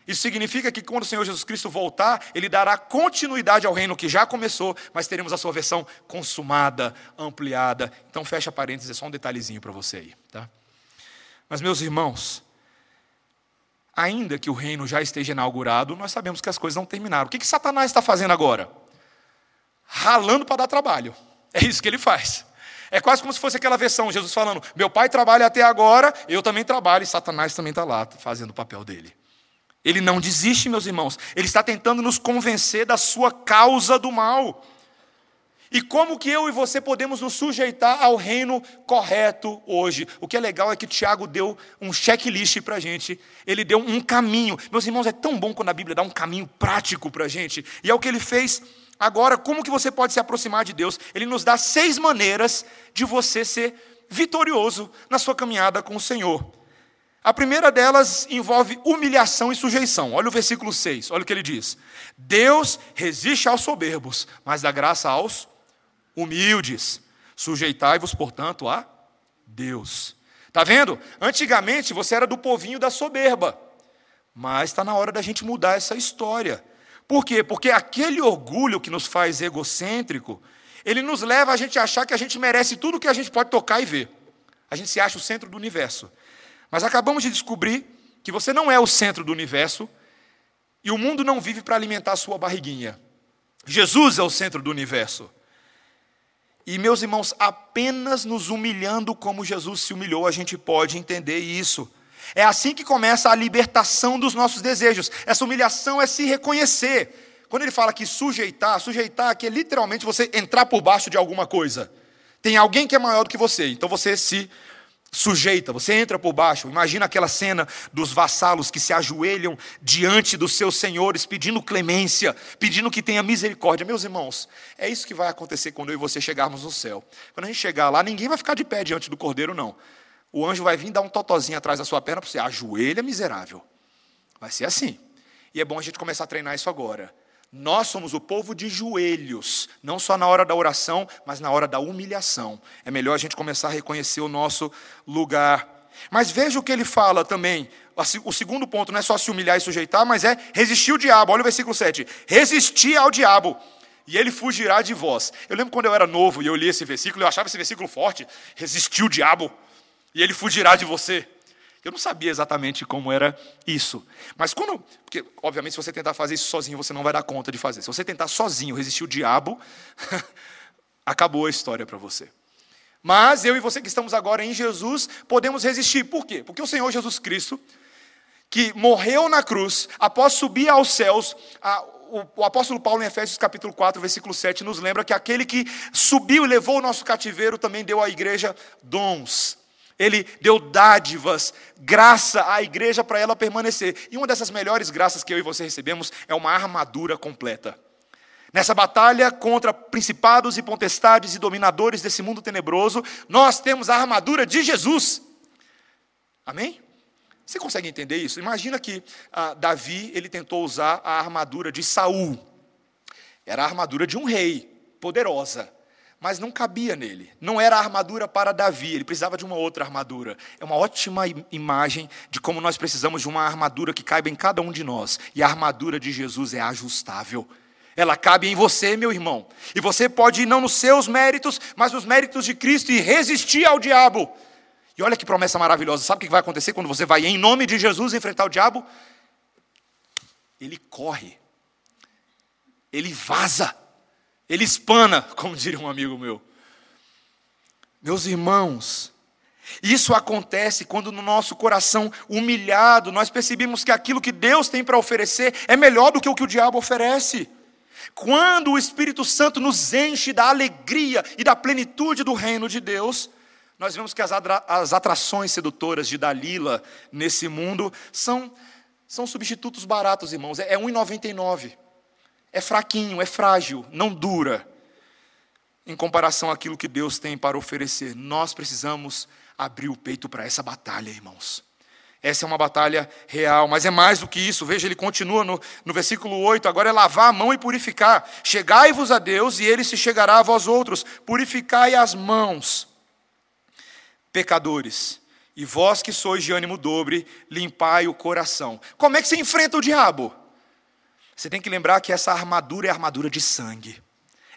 Isso significa que quando o Senhor Jesus Cristo voltar, ele dará continuidade ao reino que já começou, mas teremos a sua versão consumada, ampliada. Então fecha parênteses, é só um detalhezinho para você aí, tá? Mas meus irmãos, ainda que o reino já esteja inaugurado, nós sabemos que as coisas não terminaram. O que, que Satanás está fazendo agora? Ralando para dar trabalho. É isso que ele faz. É quase como se fosse aquela versão, Jesus falando: Meu pai trabalha até agora, eu também trabalho, e Satanás também está lá fazendo o papel dele. Ele não desiste, meus irmãos, ele está tentando nos convencer da sua causa do mal. E como que eu e você podemos nos sujeitar ao reino correto hoje? O que é legal é que Tiago deu um checklist para a gente, ele deu um caminho. Meus irmãos, é tão bom quando a Bíblia dá um caminho prático para a gente, e é o que ele fez Agora, como que você pode se aproximar de Deus? Ele nos dá seis maneiras de você ser vitorioso na sua caminhada com o Senhor. A primeira delas envolve humilhação e sujeição. Olha o versículo 6, olha o que ele diz: Deus resiste aos soberbos, mas dá graça aos humildes. Sujeitai-vos, portanto, a Deus. Está vendo? Antigamente você era do povinho da soberba, mas está na hora da gente mudar essa história. Por quê? Porque aquele orgulho que nos faz egocêntrico, ele nos leva a gente achar que a gente merece tudo que a gente pode tocar e ver. A gente se acha o centro do universo. Mas acabamos de descobrir que você não é o centro do universo e o mundo não vive para alimentar a sua barriguinha. Jesus é o centro do universo. E, meus irmãos, apenas nos humilhando como Jesus se humilhou, a gente pode entender isso. É assim que começa a libertação dos nossos desejos. Essa humilhação é se reconhecer. Quando ele fala que sujeitar, sujeitar aqui é literalmente você entrar por baixo de alguma coisa. Tem alguém que é maior do que você, então você se sujeita, você entra por baixo. Imagina aquela cena dos vassalos que se ajoelham diante dos seus senhores, pedindo clemência, pedindo que tenha misericórdia. Meus irmãos, é isso que vai acontecer quando eu e você chegarmos no céu. Quando a gente chegar lá, ninguém vai ficar de pé diante do cordeiro, não. O anjo vai vir dar um totozinho atrás da sua perna para você, ajoelha miserável. Vai ser assim. E é bom a gente começar a treinar isso agora. Nós somos o povo de joelhos, não só na hora da oração, mas na hora da humilhação. É melhor a gente começar a reconhecer o nosso lugar. Mas veja o que ele fala também. O segundo ponto não é só se humilhar e sujeitar, mas é resistir o diabo. Olha o versículo 7. Resistir ao diabo, e ele fugirá de vós. Eu lembro quando eu era novo e eu li esse versículo, eu achava esse versículo forte. Resistir o diabo, e ele fugirá de você. Eu não sabia exatamente como era isso. Mas quando. Porque, obviamente, se você tentar fazer isso sozinho, você não vai dar conta de fazer. Se você tentar sozinho resistir o diabo, acabou a história para você. Mas eu e você que estamos agora em Jesus, podemos resistir. Por quê? Porque o Senhor Jesus Cristo, que morreu na cruz, após subir aos céus, a, o, apóstolo Paulo, em Efésios capítulo 4, versículo 7, nos lembra que aquele que subiu e levou o nosso cativeiro também deu à igreja dons. Ele deu dádivas, graça à igreja para ela permanecer. E uma dessas melhores graças que eu e você recebemos é uma armadura completa. Nessa batalha contra principados e potestades e dominadores desse mundo tenebroso, nós temos a armadura de Jesus. Amém? Você consegue entender isso? Imagina que ah, Davi ele tentou usar a armadura de Saul. Era a armadura de um rei, poderosa mas não cabia nele. Não era a armadura para Davi, ele precisava de uma outra armadura. É uma ótima imagem de como nós precisamos de uma armadura que caiba em cada um de nós. E a armadura de Jesus é ajustável. Ela cabe em você, meu irmão. E você pode ir não nos seus méritos, mas nos méritos de Cristo e resistir ao diabo. E olha que promessa maravilhosa. Sabe o que vai acontecer quando você vai em nome de Jesus enfrentar o diabo? Ele corre. Ele vaza. Ele espana, como diria um amigo meu. Meus irmãos, isso acontece quando no nosso coração humilhado nós percebemos que aquilo que Deus tem para oferecer é melhor do que o que o diabo oferece. Quando o Espírito Santo nos enche da alegria e da plenitude do reino de Deus, nós vemos que as, atrações sedutoras de Dalila nesse mundo são, são substitutos baratos, irmãos. É, é 1,99 é fraquinho, é frágil, não dura, em comparação àquilo que Deus tem para oferecer. Nós precisamos abrir o peito para essa batalha, irmãos. Essa é uma batalha real, mas é mais do que isso. Veja, ele continua no, no versículo 8: agora é lavar a mão e purificar. Chegai-vos a Deus e ele se chegará a vós outros. Purificai as mãos, pecadores. E vós que sois de ânimo dobre, limpai o coração. Como é que se enfrenta o diabo? Você tem que lembrar que essa armadura é armadura de sangue.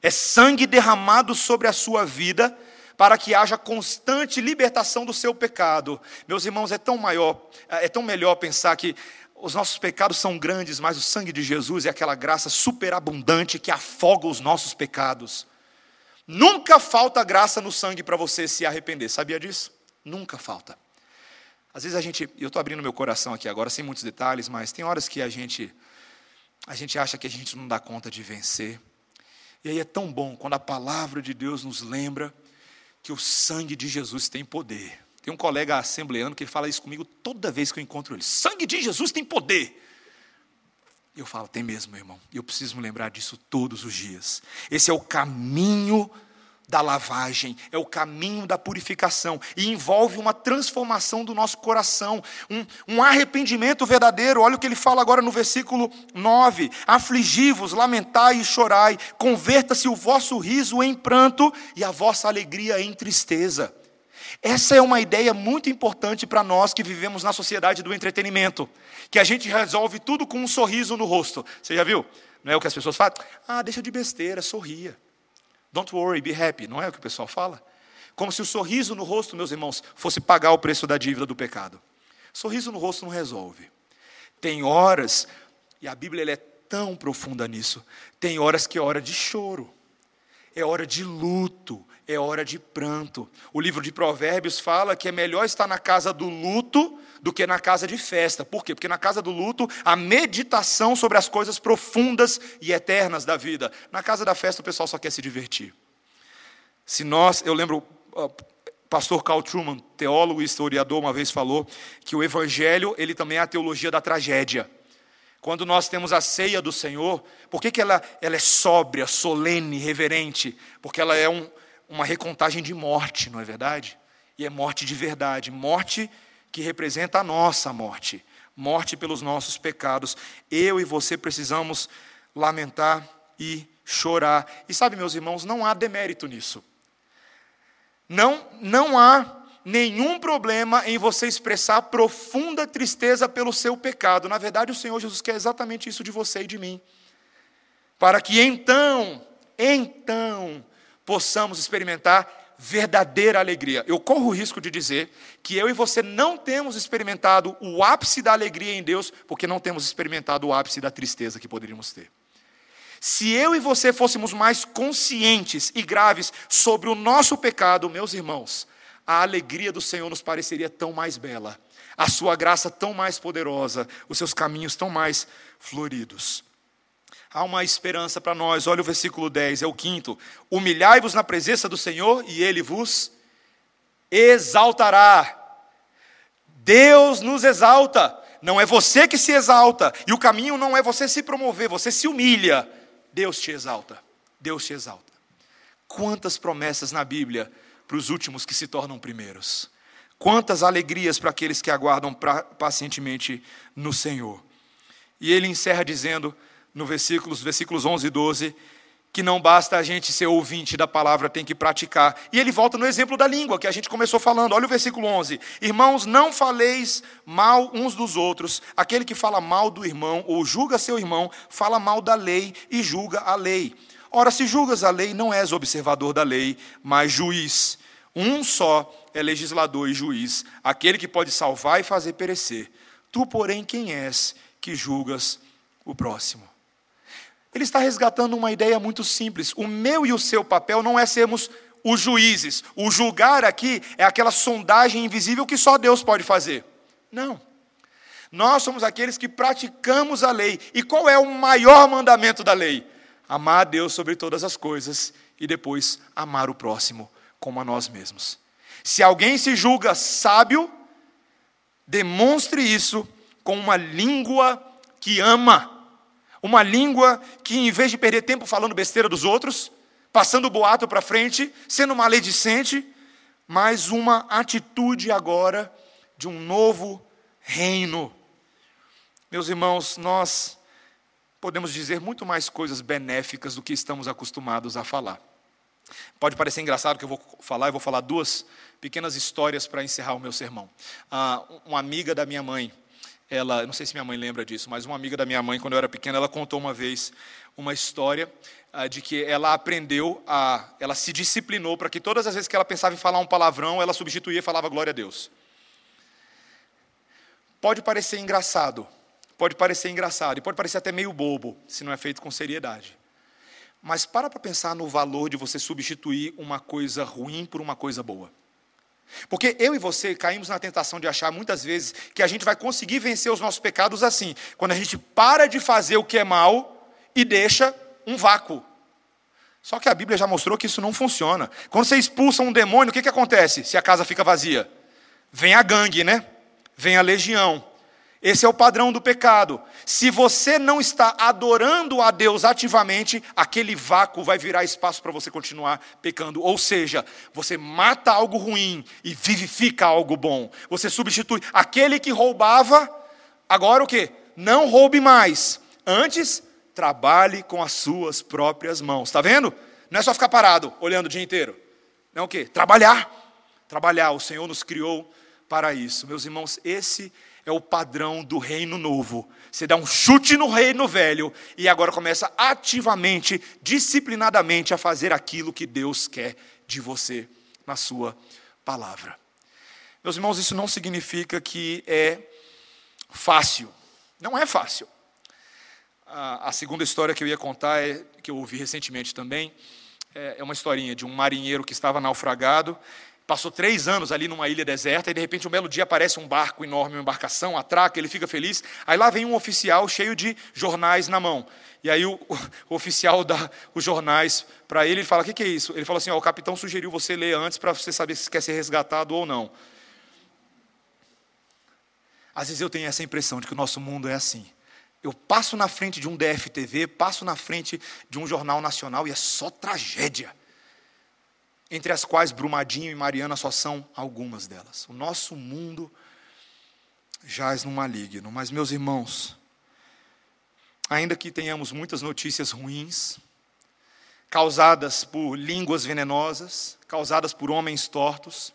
É sangue derramado sobre a sua vida para que haja constante libertação do seu pecado. Meus irmãos, é tão maior, é tão melhor pensar que os nossos pecados são grandes, mas o sangue de Jesus é aquela graça superabundante que afoga os nossos pecados. Nunca falta graça no sangue para você se arrepender. Sabia disso? Nunca falta. Às vezes a gente, eu estou abrindo meu coração aqui agora, sem muitos detalhes, mas tem horas que a gente a gente acha que a gente não dá conta de vencer. E aí é tão bom quando a palavra de Deus nos lembra que o sangue de Jesus tem poder. Tem um colega assembleano que fala isso comigo toda vez que eu encontro ele. Sangue de Jesus tem poder. Eu falo, tem mesmo, meu irmão. Eu preciso me lembrar disso todos os dias. Esse é o caminho da lavagem, é o caminho da purificação e envolve uma transformação do nosso coração, um, um, arrependimento verdadeiro. Olha o que ele fala agora no versículo 9: Afligi-vos, lamentai e chorai, converta-se o vosso riso em pranto e a vossa alegria em tristeza. Essa é uma ideia muito importante para nós que vivemos na sociedade do entretenimento, que a gente resolve tudo com um sorriso no rosto. Você já viu? Não é o que as pessoas falam? Ah, deixa de besteira, sorria. Don't worry, be happy. Não é o que o pessoal fala? Como se o sorriso no rosto, meus irmãos, fosse pagar o preço da dívida do pecado. Sorriso no rosto não resolve. Tem horas, e a Bíblia é tão profunda nisso, tem horas que é hora de choro, é hora de luto, é hora de pranto. O livro de Provérbios fala que é melhor estar na casa do luto do que na casa de festa. Por quê? Porque na casa do luto, a meditação sobre as coisas profundas e eternas da vida. Na casa da festa, o pessoal só quer se divertir. Se nós, eu lembro, pastor Carl Truman, teólogo e historiador, uma vez falou que o evangelho, ele também é a teologia da tragédia. Quando nós temos a ceia do Senhor, por que, que ela, ela é sóbria, solene, reverente? Porque ela é um, uma recontagem de morte, não é verdade? E é morte de verdade, morte que representa a nossa morte, morte pelos nossos pecados. Eu e você precisamos lamentar e chorar. E sabe, meus irmãos, não há demérito nisso. Não, não há nenhum problema em você expressar profunda tristeza pelo seu pecado. Na verdade, o Senhor Jesus quer exatamente isso de você e de mim. Para que então, então, possamos experimentar verdadeira alegria. Eu corro o risco de dizer que eu e você não temos experimentado o ápice da alegria em Deus, porque não temos experimentado o ápice da tristeza que poderíamos ter. Se eu e você fôssemos mais conscientes e graves sobre o nosso pecado, meus irmãos, a alegria do Senhor nos pareceria tão mais bela, a sua graça tão mais poderosa, os seus caminhos tão mais floridos. Há uma esperança para nós, olha o versículo 10, é o quinto. Humilhai-vos na presença do Senhor e ele vos exaltará. Deus nos exalta, não é você que se exalta, e o caminho não é você se promover, você se humilha. Deus te exalta, Deus te exalta. Quantas promessas na Bíblia para os últimos que se tornam primeiros. Quantas alegrias para aqueles que aguardam pacientemente no Senhor. E ele encerra dizendo: no versículos, versículos 11 e 12, que não basta a gente ser ouvinte da palavra, tem que praticar. E ele volta no exemplo da língua, que a gente começou falando. Olha o versículo 11. Irmãos, não faleis mal uns dos outros. Aquele que fala mal do irmão ou julga seu irmão, fala mal da lei e julga a lei. Ora, se julgas a lei, não és observador da lei, mas juiz. Um só é legislador e juiz, aquele que pode salvar e fazer perecer. Tu, porém, quem és que julgas o próximo? Ele está resgatando uma ideia muito simples. O meu e o seu papel não é sermos os juízes. O julgar aqui é aquela sondagem invisível que só Deus pode fazer. Não. Nós somos aqueles que praticamos a lei. E qual é o maior mandamento da lei? Amar a Deus sobre todas as coisas e depois amar o próximo como a nós mesmos. Se alguém se julga sábio, demonstre isso com uma língua que ama uma língua que, em vez de perder tempo falando besteira dos outros, passando boato para frente, sendo maledicente, mas uma atitude agora de um novo reino. Meus irmãos, nós podemos dizer muito mais coisas benéficas do que estamos acostumados a falar. Pode parecer engraçado que eu vou falar, eu vou falar duas pequenas histórias para encerrar o meu sermão. Ah, uma amiga da minha mãe, ela, não sei se minha mãe lembra disso, mas uma amiga da minha mãe, quando eu era pequena, ela contou uma vez uma história uh, de que ela aprendeu a, ela se disciplinou para que todas as vezes que ela pensava em falar um palavrão, ela substituía e falava glória a Deus. Pode parecer engraçado, pode parecer engraçado e pode parecer até meio bobo, se não é feito com seriedade. Mas para para pensar no valor de você substituir uma coisa ruim por uma coisa boa. Porque eu e você caímos na tentação de achar muitas vezes que a gente vai conseguir vencer os nossos pecados assim, quando a gente para de fazer o que é mal e deixa um vácuo. Só que a Bíblia já mostrou que isso não funciona. Quando você expulsa um demônio, o que, que acontece se a casa fica vazia? Vem a gangue, né? Vem a legião. Esse é o padrão do pecado. Se você não está adorando a Deus ativamente, aquele vácuo vai virar espaço para você continuar pecando. Ou seja, você mata algo ruim e vivifica algo bom. Você substitui aquele que roubava, agora o que? Não roube mais. Antes, trabalhe com as suas próprias mãos. Está vendo? Não é só ficar parado, olhando o dia inteiro. Não é o quê? Trabalhar. Trabalhar. O Senhor nos criou para isso. Meus irmãos, esse é o padrão do reino novo. Você dá um chute no reino velho e agora começa ativamente, disciplinadamente a fazer aquilo que Deus quer de você na sua palavra. Meus irmãos, isso não significa que é fácil. Não é fácil. A, segunda história que eu ia contar, é, que eu ouvi recentemente também, é, é uma historinha de um marinheiro que estava naufragado Passou três anos ali numa ilha deserta e de repente um belo dia aparece um barco enorme, uma embarcação, atraca, ele fica feliz. Aí lá vem um oficial cheio de jornais na mão. E aí o, o, oficial dá os jornais para ele e fala: O que, que, é isso? Ele fala assim: oh, O capitão sugeriu você ler antes para você saber se quer ser resgatado ou não. Às vezes eu tenho essa impressão de que o nosso mundo é assim. Eu passo na frente de um DFTV, passo na frente de um jornal nacional e é só tragédia entre as quais Brumadinho e Mariana só são algumas delas. O nosso mundo jaz no maligno, mas meus irmãos, ainda que tenhamos muitas notícias ruins, causadas por línguas venenosas, causadas por homens tortos,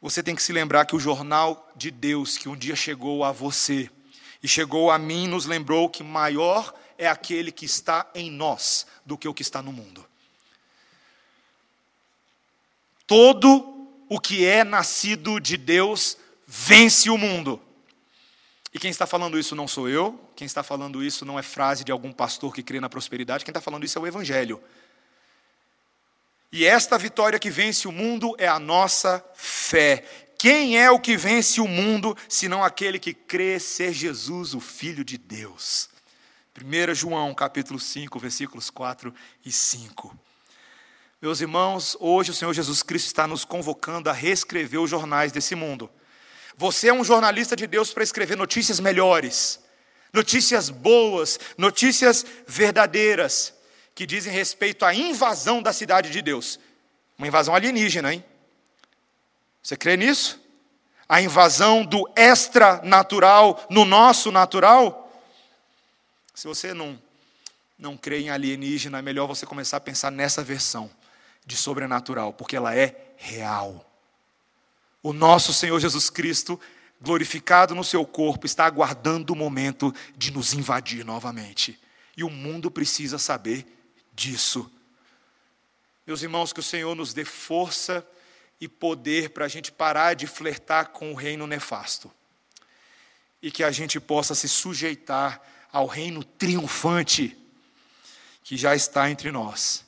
você tem que se lembrar que o jornal de Deus que um dia chegou a você e chegou a mim nos lembrou que maior é aquele que está em nós do que o que está no mundo. Todo o que é nascido de Deus vence o mundo. E quem está falando isso não sou eu, quem está falando isso não é frase de algum pastor que crê na prosperidade, quem está falando isso é o Evangelho. E esta vitória que vence o mundo é a nossa fé. Quem é o que vence o mundo, senão aquele que crê ser Jesus, o Filho de Deus? 1 João capítulo 5, versículos 4 e 5. Meus irmãos, hoje o Senhor Jesus Cristo está nos convocando a reescrever os jornais desse mundo. Você é um jornalista de Deus para escrever notícias melhores, notícias boas, notícias verdadeiras, que dizem respeito à invasão da cidade de Deus. Uma invasão alienígena, hein? Você crê nisso? A invasão do extra-natural no nosso natural? Se você não, não crê em alienígena, é melhor você começar a pensar nessa versão de sobrenatural, porque ela é real. O nosso Senhor Jesus Cristo, glorificado no seu corpo, está aguardando o momento de nos invadir novamente. E o mundo precisa saber disso. Meus irmãos, que o Senhor nos dê força e poder para a gente parar de flertar com o reino nefasto. E que a gente possa se sujeitar ao reino triunfante que já está entre nós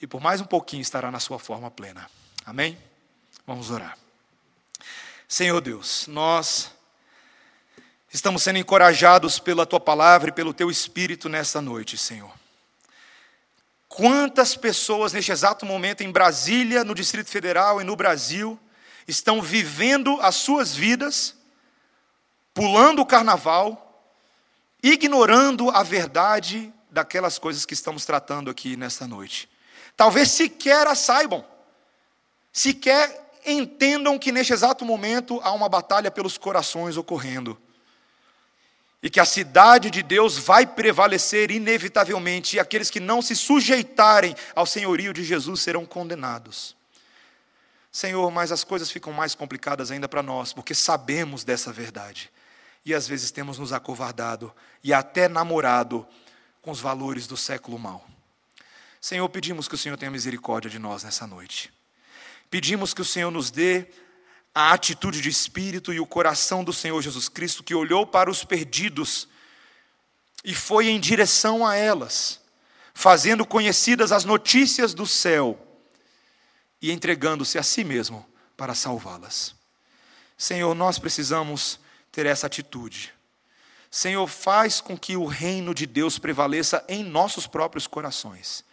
e por mais um pouquinho estará na sua forma plena. Amém? Vamos orar. Senhor Deus, nós estamos sendo encorajados pela tua palavra e pelo teu espírito nesta noite, Senhor. Quantas pessoas neste exato momento em Brasília, no Distrito Federal e no Brasil, estão vivendo as suas vidas, pulando o carnaval, ignorando a verdade daquelas coisas que estamos tratando aqui nesta noite. Talvez sequer a saibam, sequer entendam que neste exato momento há uma batalha pelos corações ocorrendo. E que a cidade de Deus vai prevalecer inevitavelmente, e aqueles que não se sujeitarem ao senhorio de Jesus serão condenados. Senhor, mas as coisas ficam mais complicadas ainda para nós, porque sabemos dessa verdade. E às vezes temos nos acovardado e até namorado com os valores do século mal. Senhor, pedimos que o Senhor tenha misericórdia de nós nessa noite. Pedimos que o Senhor nos dê a atitude de espírito e o coração do Senhor Jesus Cristo, que olhou para os perdidos e foi em direção a elas, fazendo conhecidas as notícias do céu e entregando-se a si mesmo para salvá-las. Senhor, nós precisamos ter essa atitude. Senhor, faz com que o reino de Deus prevaleça em nossos próprios corações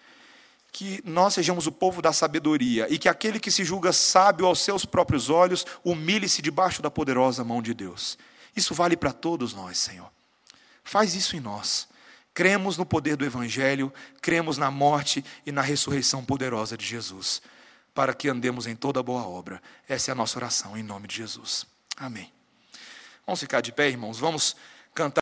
que nós sejamos o povo da sabedoria e que aquele que se julga sábio aos seus próprios olhos humilhe-se debaixo da poderosa mão de Deus. Isso vale para todos nós, Senhor. Faz isso em nós. Cremos no poder do Evangelho, cremos na morte e na ressurreição poderosa de Jesus, para que andemos em toda boa obra. Essa é a nossa oração, em nome de Jesus. Amém. Vamos ficar de pé, irmãos. Vamos cantar.